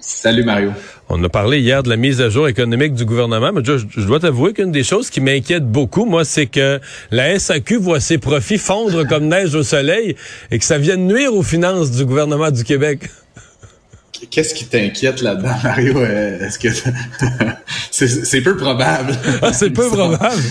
Salut Mario. On a parlé hier de la mise à jour économique du gouvernement, mais je, je dois t'avouer qu'une des choses qui m'inquiète beaucoup, moi, c'est que la SAQ voit ses profits fondre comme neige au soleil et que ça vienne nuire aux finances du gouvernement du Québec. Qu'est-ce qui t'inquiète là-dedans, Mario? Euh, Est-ce que c'est peu probable? Ah, c'est peu probable.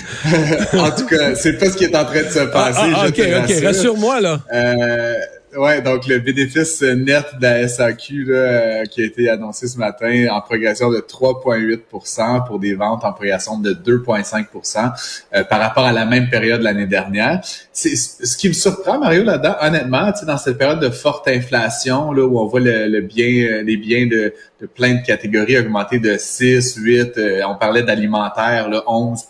en tout cas, c'est pas ce qui est en train de se Ah, passer. ah, je ok, te ok, rassure. rassure-moi là. Euh, ouais, donc le bénéfice net de la SAQ euh, qui a été annoncé ce matin en progression de 3,8% pour des ventes en progression de 2,5% euh, par rapport à la même période l'année dernière. C'est ce qui me surprend Mario là-dedans, honnêtement, dans cette période de forte inflation là où on voit le, le bien, euh, les biens de, de plein de catégories augmenter de 6, 8, euh, on parlait d'alimentaire là 11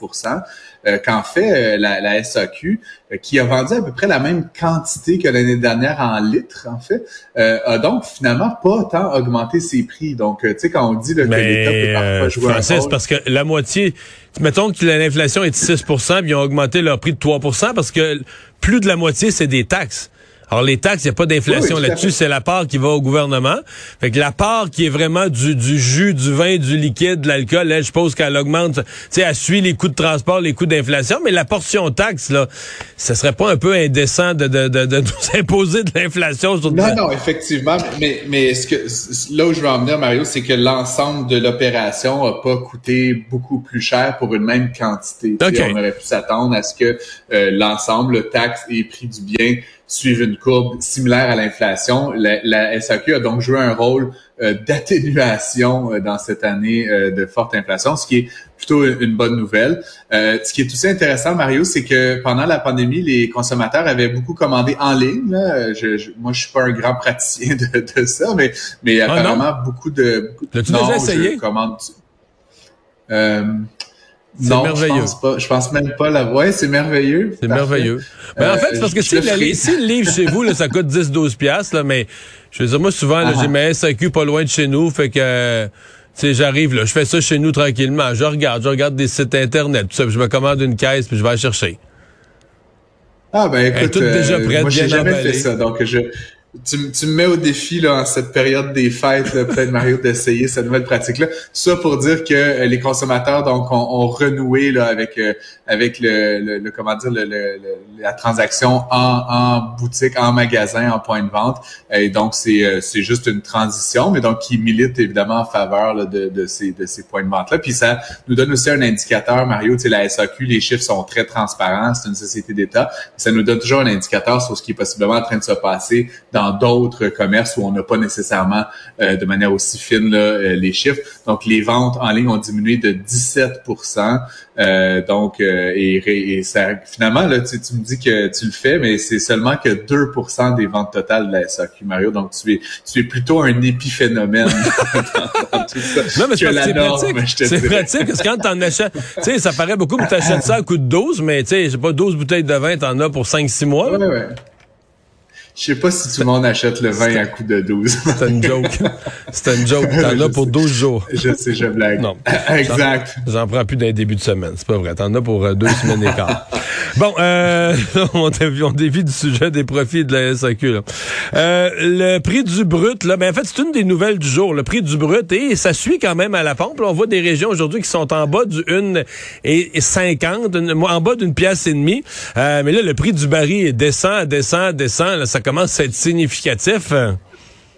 euh, qu'en fait euh, la, la SAQ, euh, qui a vendu à peu près la même quantité que l'année dernière en litres, en fait, euh, a donc finalement pas tant augmenté ses prix. Donc, tu sais, quand on dit là, que l'État peut parfois jouer un Francis, rôle... parce que la moitié, mettons que l'inflation est de 6 puis ils ont augmenté leur prix de 3% parce que plus de la moitié, c'est des taxes. Alors, les taxes, il n'y a pas d'inflation Oui, là-dessus, c'est la part qui va au gouvernement. Fait que la part qui est vraiment du, du jus, du vin, du liquide, de l'alcool, elle, je suppose qu'elle augmente, tu sais, elle suit les coûts de transport, les coûts d'inflation, mais la portion taxe, là, ce serait pas un peu indécent de, de, de, de nous imposer de l'inflation sur Non, non, effectivement, mais, mais ce que, là où je veux en venir, Mario, c'est que l'ensemble de l'opération a pas coûté beaucoup plus cher pour une même quantité. Tu sais, OK. On aurait pu s'attendre à ce que euh, l'ensemble, le taxe et prix du bien suivent une courbe similaire à l'inflation. La, la SAQ a donc joué un rôle euh, d'atténuation euh, dans cette année euh, de forte inflation, ce qui est plutôt une bonne nouvelle. Euh, ce qui est aussi intéressant, Mario, c'est que pendant la pandémie, les consommateurs avaient beaucoup commandé en ligne. là. Je, je- moi, je suis pas un grand praticien de, de ça, mais, mais Ah, apparemment, beaucoup de... beaucoup de- L'as-tu Non, déjà essayé? Je commande... C'est non, merveilleux. je pense pas. Je pense même pas la... Ouais, c'est merveilleux. C'est merveilleux. Ben, en Euh, fait, c'est parce que si, le la- ferai. si le livre chez vous, là, ça coûte 10-12 piastres, là, mais je veux dire, moi, souvent, Ah. j'ai ma SAQ pas loin de chez nous, fait que, tu sais, j'arrive, là, je fais ça chez nous tranquillement, je regarde, je regarde des sites Internet, tout ça, puis je me commande une caisse, puis je vais la chercher. Ah ben Elle est écoute, toute déjà euh, prête, moi j'ai jamais fait ça, donc je tu, tu me mets au défi là en cette période des fêtes, peut-être Mario, d'essayer cette nouvelle pratique-là. Ça pour dire que euh, les consommateurs donc ont, ont renoué là avec euh, avec le, le, le- comment dire le- le- la transaction en, en boutique, en magasin, en point de vente. Et donc c'est euh, c'est juste une transition, mais donc qui milite évidemment en faveur là, de, de ces de ces points de vente là. Puis ça nous donne aussi un indicateur, Mario. Tu sais la SAQ, les chiffres sont très transparents. C'est une société d'État. Ça nous donne toujours un indicateur sur ce qui est possiblement en train de se passer dans d'autres commerces où on n'a pas nécessairement euh, de manière aussi fine là, euh, les chiffres. Donc, les ventes en ligne ont diminué de 17 euh, Donc, euh, et, ré- et ça, finalement, là, tu, tu me dis que tu le fais, mais c'est seulement que 2% des ventes totales de la SAQ, Mario. Donc, tu es, tu es plutôt un épiphénomène dans, dans tout ça. Non, mais c'est pratique. C'est pratique, parce que quand t'en achètes, tu sais, ça paraît beaucoup, mais t'achètes ça à coup de 12, mais tu sais, j'ai pas 12 bouteilles de vin, t'en as pour 5-6 mois. Ouais, ouais. Je sais pas si tout le monde achète le vin à coup de 12. C'était une joke. C'était une joke. T'en as pour sais. 12 jours. je sais, je blague. Non. exact. J'en prends plus d'un début de semaine. C'est pas vrai. T'en as pour euh, deux semaines et quart. Bon, euh, on, dévie, on dévie du sujet des profits de la SAQ. Là. Euh, le prix du brut, là, ben en fait, c'est une des nouvelles du jour. Le prix du brut, et ça suit quand même à la pompe. Là, on voit des régions aujourd'hui qui sont en bas du 1 et 50, une- en bas d'une pièce et demie. Euh, mais là, le prix du baril descend, descend, descend. Là, ça commence à être significatif.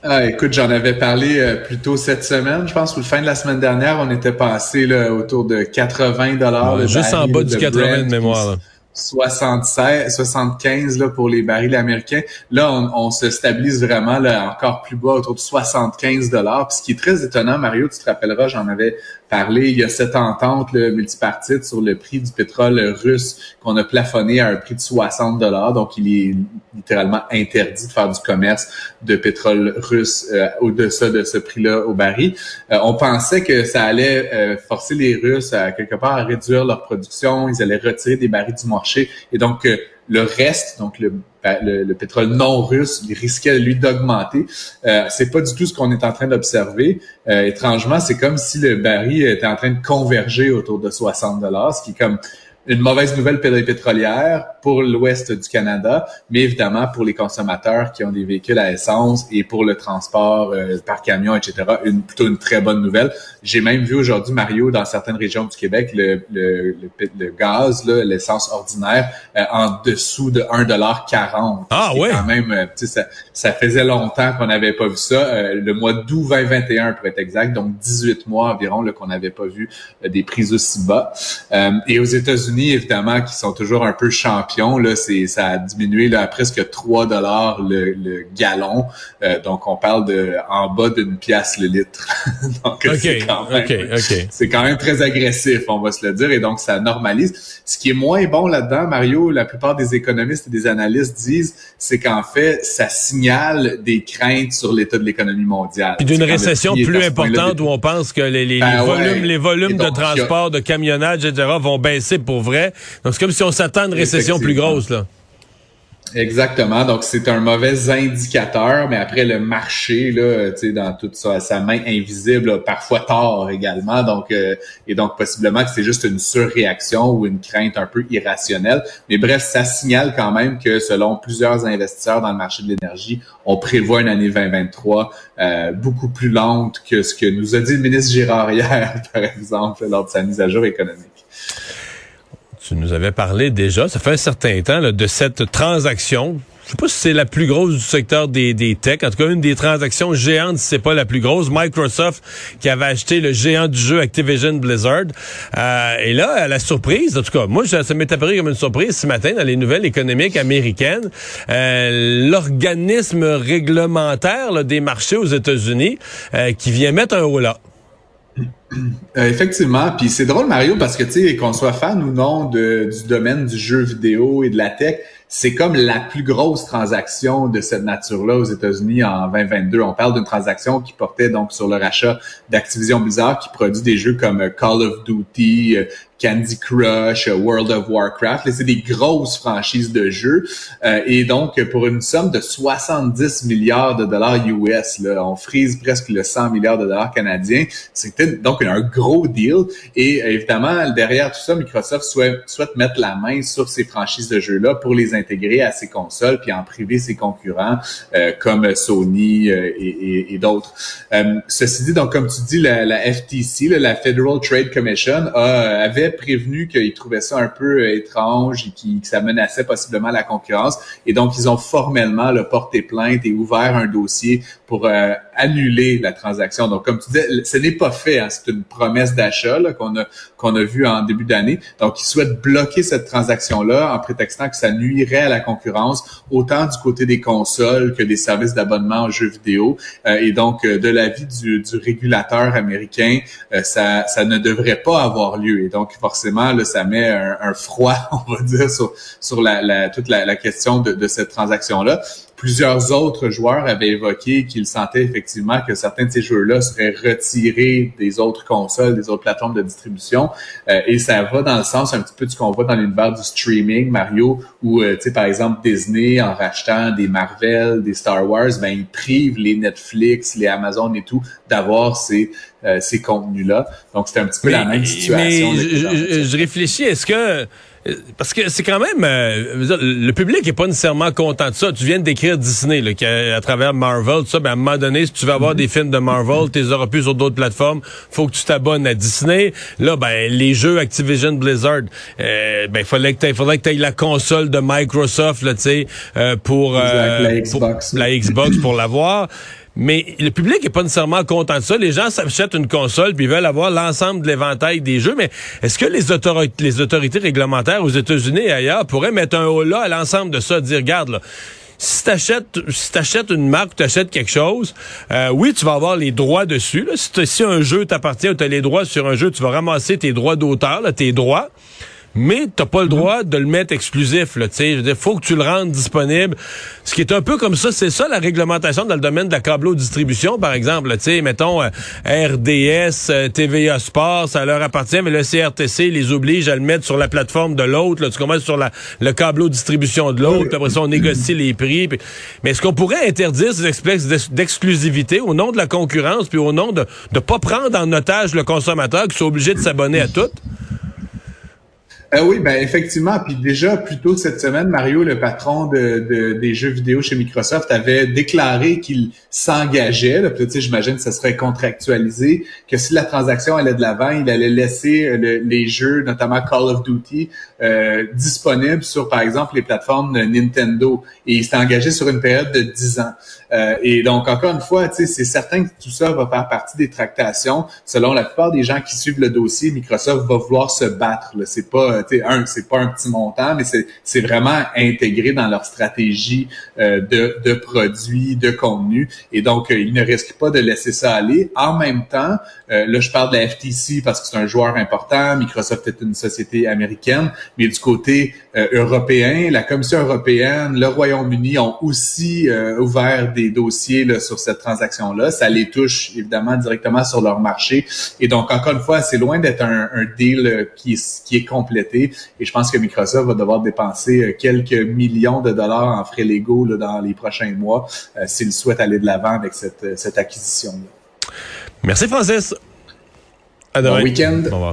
Ah, écoute, j'en avais parlé euh, plus tôt cette semaine, je pense, ou le fin de la semaine dernière, on était passé là, autour de 80 dollars. juste en bas du 80 de mémoire. Là. 76, 75 là, pour les barils américains. Là, on, se stabilise vraiment là, encore plus bas, autour de 75 dollars. Puis ce qui est très étonnant, Mario, tu te rappelleras, j'en avais parlé, il y a cette entente là, multipartite sur le prix du pétrole russe qu'on a plafonné à un prix de 60 dollars. Donc, il est littéralement interdit de faire du commerce de pétrole russe euh, au-dessus de ce prix-là au baril. Euh, on pensait que ça allait euh, forcer les Russes à quelque part à réduire leur production, ils allaient retirer des barils du marché et donc le reste, donc le, le, pétrole non russe, il risquait lui d'augmenter. Euh, c'est pas du tout ce qu'on est en train d'observer. étrangement, c'est comme si le baril était en train de converger autour de 60 dollars, ce qui est comme une mauvaise nouvelle pétrolière pour l'ouest du Canada, mais évidemment pour les consommateurs qui ont des véhicules à essence et pour le transport euh, par camion, etc. Une, plutôt une très bonne nouvelle. J'ai même vu aujourd'hui, Mario, dans certaines régions du Québec, le, le, le, gaz, l'essence ordinaire, euh, en dessous de 1,40 Ah ouais? Quand même, euh, ça, ça faisait longtemps qu'on n'avait pas vu ça. le mois d'août 2021, pour être exact, donc 18 mois environ qu'on n'avait pas vu des prix aussi bas. et aux États-Unis, évidemment, qui sont toujours un peu champions, là, c'est, ça a diminué là, à presque 3 dollars le, le, gallon. Euh, donc, on parle de en bas d'une pièce le litre. donc, c'est, quand même, c'est quand même très agressif, on va se le dire. Et donc, ça normalise. Ce qui est moins bon là-dedans, Mario, la plupart des économistes et des analystes disent, c'est qu'en fait, ça signale des craintes sur l'état de l'économie mondiale. Puis d'une récession plus importante où on pense que les, les, ben volumes, les volumes de transport, de camionnage, etc., vont baisser pour vrai. Donc, c'est comme si on s'attend à une récession plus grosse, là. Exactement. Donc, c'est un mauvais indicateur, mais après, le marché, là, tu sais, dans toute sa, sa main invisible, parfois tort également. Donc, euh, et donc, possiblement que c'est juste une surréaction ou une crainte un peu irrationnelle. Mais bref, ça signale quand même que selon plusieurs investisseurs dans le marché de l'énergie, on prévoit une année 2023 euh, beaucoup plus lente que ce que nous a dit le ministre Girard hier, par exemple, lors de sa mise à jour économique. Nous avais parlé déjà, ça fait un certain temps, de cette transaction. Je sais pas si c'est la plus grosse du secteur des, des techs. En tout cas, une des transactions géantes, si c'est pas la plus grosse. Microsoft qui avait acheté le géant du jeu Activision Blizzard. Euh, et là, à la surprise, en tout cas, moi, ça m'est apparu comme une surprise ce matin dans les nouvelles économiques américaines. Euh, L'organisme réglementaire des marchés aux États-Unis euh, qui vient mettre un haut là. Euh, effectivement, puis c'est drôle Mario parce que tu sais qu'on soit fan ou non de, du domaine du jeu vidéo et de la tech, c'est comme la plus grosse transaction de cette nature-là aux États-Unis en 2022. On parle d'une transaction qui portait donc sur le rachat d'Activision Blizzard qui produit des jeux comme Call of Duty, euh, Candy Crush, World of Warcraft. C'est des grosses franchises de jeux. Euh, et donc, pour une somme de 70 milliards de dollars US, là, on frise presque le 100 milliards de dollars canadiens. C'était donc un gros deal. Et évidemment, derrière tout ça, Microsoft souhaite, souhaite mettre la main sur ces franchises de jeux-là pour les intégrer à ses consoles, puis en priver ses concurrents euh, comme Sony euh, et, et, d'autres. ceci dit, donc comme tu dis, la, la FTC, la Federal Trade Commission, a, prévenu qu'ils trouvaient ça un peu euh, étrange et que ça menaçait possiblement la concurrence. Et donc, ils ont formellement le porté plainte et ouvert un dossier pour euh, annuler la transaction. Donc, comme tu disais, ce n'est pas fait. Hein. c'est une promesse d'achat qu'on a qu'on a vu en début d'année. Donc, ils souhaitent bloquer cette transaction-là en prétextant que ça nuirait à la concurrence, autant du côté des consoles que des services d'abonnement aux jeux vidéo. Euh, et donc, de l'avis du, du régulateur américain, ça, ça ne devrait pas avoir lieu. Et donc, forcément, ça met un, froid, on va dire, sur, toute la, question de, de cette transaction-là. Plusieurs autres joueurs avaient évoqué qu'ils sentaient effectivement que certains de ces jeux-là seraient retirés des autres consoles, des autres plateformes de distribution. Euh, et ça va dans le sens un petit peu de ce qu'on voit dans l'univers du streaming, Mario, où, euh, tu sais, par exemple, Disney, en rachetant des Marvel, des Star Wars, ben, ils privent les Netflix, les Amazon et tout d'avoir ces euh, ces contenus-là. Donc, c'est un petit peu la même situation. Mais je, je, réfléchis, est-ce que parce que c'est quand même euh, le public est pas nécessairement content de ça. Tu viens de décrire Disney là, à, travers Marvel, tout ça. Ben, à un moment donné, si tu veux avoir des films de Marvel, tu les auras plus sur d'autres plateformes. Faut que tu t'abonnes à Disney. Là, ben les jeux Activision Blizzard, euh, ben fallait que tu faudrait que tu la console de Microsoft là, tu sais, euh, pour, la Xbox, pour la Xbox pour l'avoir. Mais le public est pas nécessairement content de ça. Les gens s'achètent une console puis veulent avoir l'ensemble de l'éventail des jeux. Mais est-ce que les, autorités, les autorités réglementaires aux États-Unis et ailleurs pourraient mettre un haut là à l'ensemble de ça, dire, regarde, là, si t'achètes si t'achètes une marque ou t'achètes quelque chose, euh, oui, tu vas avoir les droits dessus. Là. Si, si un jeu t'appartient ou t'as les droits sur un jeu, tu vas ramasser tes droits d'auteur, tes droits mais t'as pas le droit de le mettre exclusif. Là, il faut que tu le rendes disponible. Ce qui est un peu comme ça, c'est ça la réglementation dans le domaine de la câblo-distribution, par exemple. Là, mettons euh, RDS, euh, TVA Sport, ça leur appartient, mais le CRTC les oblige à le mettre sur la plateforme de l'autre. Tu commences sur la, le câblo-distribution de l'autre, après ça, on négocie les prix. Mais est-ce qu'on pourrait interdire ces espèces d'exclusivité au nom de la concurrence, puis au nom de ne pas prendre en otage le consommateur qui soit obligé de s'abonner à tout? Euh, oui, ben effectivement. Puis déjà, plus tôt cette semaine, Mario, le patron de, des jeux vidéo chez Microsoft, avait déclaré qu'il s'engageait, là, peut-être j'imagine que ça serait contractualisé, que si la transaction allait de l'avant, il allait laisser euh, les jeux, notamment Call of Duty, euh, disponibles sur, par exemple, les plateformes Nintendo. Et il s'est engagé sur une période de 10 ans. Euh, et donc, encore une fois, c'est certain que tout ça va faire partie des tractations. Selon la plupart des gens qui suivent le dossier, Microsoft va vouloir se battre. C'est pas, un, c'est pas un petit montant, mais c'est vraiment intégré dans leur stratégie euh, de, de produits, de contenu. Et donc, euh, ils ne risquent pas de laisser ça aller. En même temps, euh, là, je parle de la FTC parce que c'est un joueur important. Microsoft est une société américaine, mais du côté européen, la Commission européenne, le Royaume-Uni ont aussi ouvert des dossiers là, sur cette transaction-là. Ça les touche évidemment directement sur leur marché. Et donc, encore une fois, c'est loin d'être un, un, deal qui, qui est complété. Et je pense que Microsoft va devoir dépenser quelques millions de dollars en frais légaux dans les prochains mois euh, s'il souhaite aller de l'avant avec cette, cette acquisition-là. Merci Francis. À demain. Bon week-end. Au revoir.